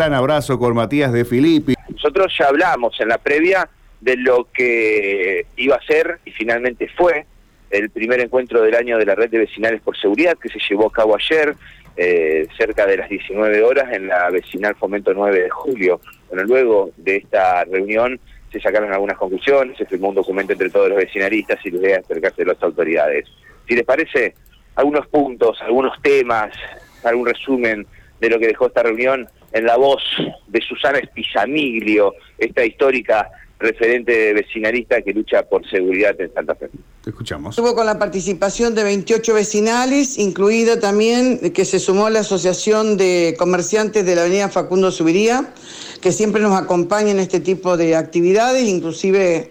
gran abrazo con Matías de Filippi. Nosotros ya hablamos en la previa de lo que iba a ser y finalmente fue el primer encuentro del año de la red de vecinales por seguridad que se llevó a cabo ayer eh, cerca de las 19 horas en la vecinal Fomento 9 de julio. Bueno, luego de esta reunión se sacaron algunas conclusiones, se firmó un documento entre todos los vecinalistas y les voy acercarse a las autoridades. Si les parece, algunos puntos, algunos temas, algún resumen de lo que dejó esta reunión en la voz de Susana Espizamiglio, esta histórica referente vecinalista que lucha por seguridad en Santa Fe. Te escuchamos. Estuvo con la participación de 28 vecinales, incluida también que se sumó la Asociación de Comerciantes de la Avenida Facundo Subiría, que siempre nos acompaña en este tipo de actividades, inclusive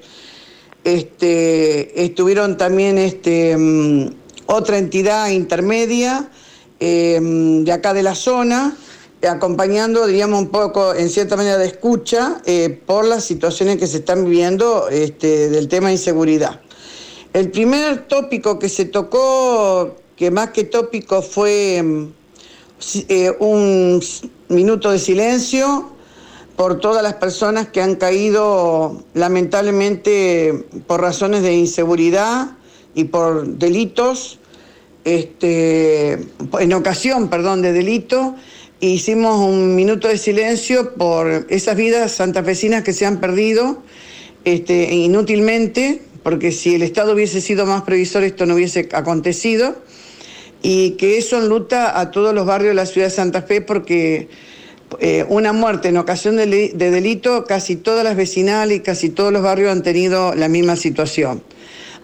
este, estuvieron también este, mm, otra entidad intermedia eh, de acá de la zona, acompañando, diríamos, un poco, en cierta manera, de escucha eh, por las situaciones que se están viviendo este, del tema de inseguridad. El primer tópico que se tocó, que más que tópico fue mm, eh, un minuto de silencio por todas las personas que han caído lamentablemente por razones de inseguridad y por delitos, este, en ocasión, perdón, de delito hicimos un minuto de silencio por esas vidas santafesinas que se han perdido este, inútilmente, porque si el Estado hubiese sido más previsor esto no hubiese acontecido, y que eso enluta a todos los barrios de la ciudad de Santa Fe porque eh, una muerte en ocasión de, de delito, casi todas las vecinales y casi todos los barrios han tenido la misma situación.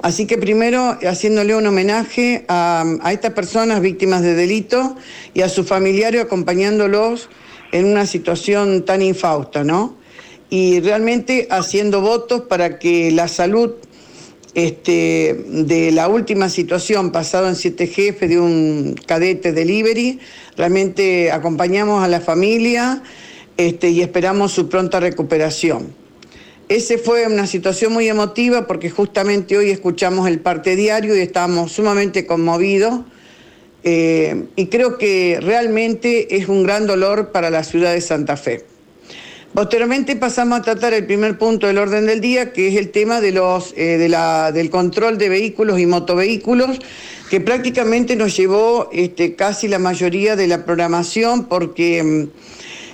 Así que primero haciéndole un homenaje a, estas personas víctimas de delito y a sus familiares acompañándolos en una situación tan infausta, ¿no? Y realmente haciendo votos para que la salud este, de la última situación pasado en siete jefes de un cadete delivery, realmente acompañamos a la familia este, y esperamos su pronta recuperación. Ese fue una situación muy emotiva porque justamente hoy escuchamos el parte diario y estamos sumamente conmovidos. Eh, y creo que realmente es un gran dolor para la ciudad de Santa Fe. Posteriormente pasamos a tratar el primer punto del orden del día, que es el tema de los, eh, del control de vehículos y motovehículos, que prácticamente nos llevó este, casi la mayoría de la programación porque mm,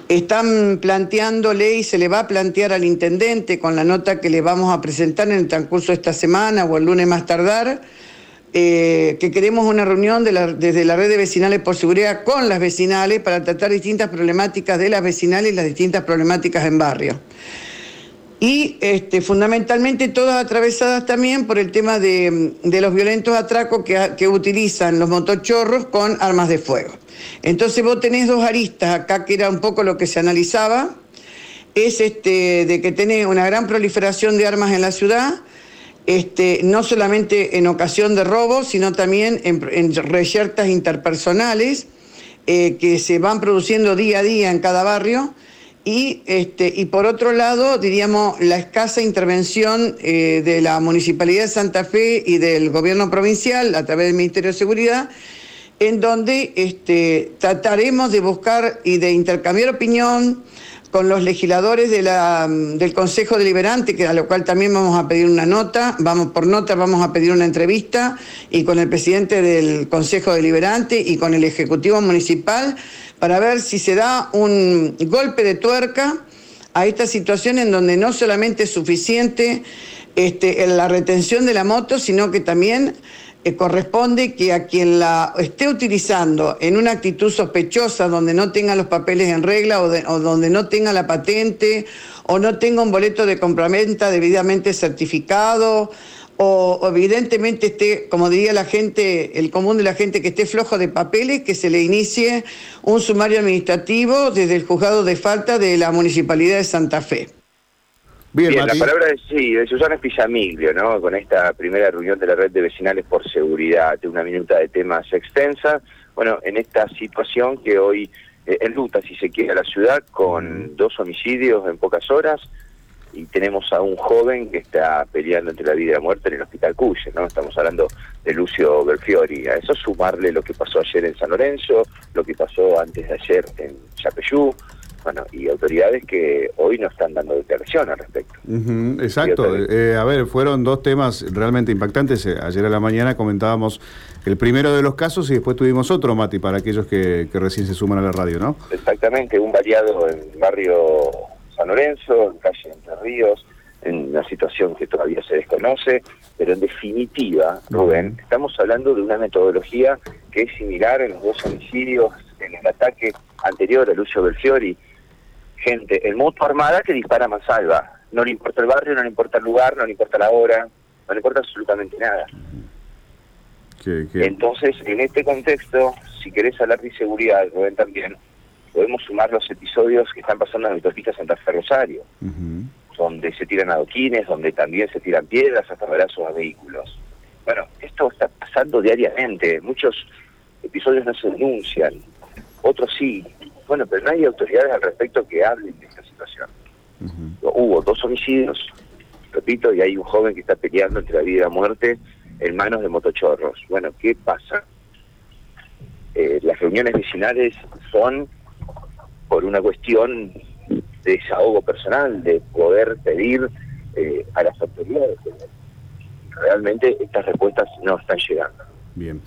están planteándole y se le va a plantear al intendente con la nota que le vamos a presentar en el transcurso de esta semana o el lunes más tardar, eh, que queremos una reunión desde la red de vecinales por seguridad con las vecinales para tratar distintas problemáticas de las vecinales y las distintas problemáticas en barrio. Y este, fundamentalmente todas atravesadas también por el tema de, los violentos atracos que, que utilizan los motochorros con armas de fuego. Entonces vos tenés dos aristas acá, que era un poco lo que se analizaba, es este, de que tenés una gran proliferación de armas en la ciudad, este, no solamente en ocasión de robos, sino también en, en reyertas interpersonales eh, que se van produciendo día a día en cada barrio. Y, este, y por otro lado, diríamos, la escasa intervención eh, de la Municipalidad de Santa Fe y del Gobierno provincial a través del Ministerio de Seguridad en donde este, trataremos de buscar y de intercambiar opinión con los legisladores del Consejo Deliberante, que a lo cual también vamos a pedir una nota, vamos por nota, vamos a pedir una entrevista, y con el presidente del Consejo Deliberante y con el Ejecutivo Municipal, para ver si se da un golpe de tuerca a esta situación en donde no solamente es suficiente este, la retención de la moto, sino que también eh, corresponde que a quien la esté utilizando en una actitud sospechosa, donde no tenga los papeles en regla o, donde no tenga la patente o no tenga un boleto de compraventa debidamente certificado o, evidentemente esté, como diría la gente, el común de la gente, que esté flojo de papeles, que se le inicie un sumario administrativo desde el juzgado de falta de la Municipalidad de Santa Fe. Bien, la palabra es sí, de Susana Espizamiglio, ¿no? Con esta primera reunión de la red de vecinales por seguridad, de una minuta de temas extensa. Bueno, en esta situación que hoy eh, en luta, si se quiere, a la ciudad, con dos homicidios en pocas horas, y tenemos a un joven que está peleando entre la vida y la muerte en el Hospital Cuye, ¿no? Estamos hablando de Lucio Belfiori. A eso sumarle lo que pasó ayer en San Lorenzo, lo que pasó antes de ayer en Chapeyú, Bueno, y autoridades que hoy no están dando declaración al respecto. exacto. Eh, a ver, fueron dos temas realmente impactantes. Eh, ayer a la mañana comentábamos el primero de los casos y después tuvimos otro, Mati, para aquellos que, recién se suman a la radio, ¿no? Exactamente, un variado en barrio San Lorenzo, en calle Entre Ríos, en una situación que todavía se desconoce, pero en definitiva, Rubén, estamos hablando de una metodología que es similar en los dos homicidios, en el ataque anterior a Lucio Belfiori, gente en moto armada que dispara a mansalva. No le importa el barrio, no le importa el lugar, no le importa la hora, no le importa absolutamente nada. Entonces, en este contexto, si querés hablar de seguridad, Rubén también, podemos sumar los episodios que están pasando en la autopista Santa Fe Rosario, donde se tiran adoquines, donde también se tiran piedras hasta brazos a vehículos. Bueno, esto está pasando diariamente, muchos episodios no se denuncian, otros sí. Bueno, pero no hay autoridades al respecto que hablen de esta situación. Hubo dos homicidios, repito, y hay un joven que está peleando entre la vida y la muerte en manos de motochorros. Bueno, ¿qué pasa? Eh, las reuniones vecinales son por una cuestión de desahogo personal, de poder pedir eh, a las autoridades. Realmente estas respuestas no están llegando. Bien.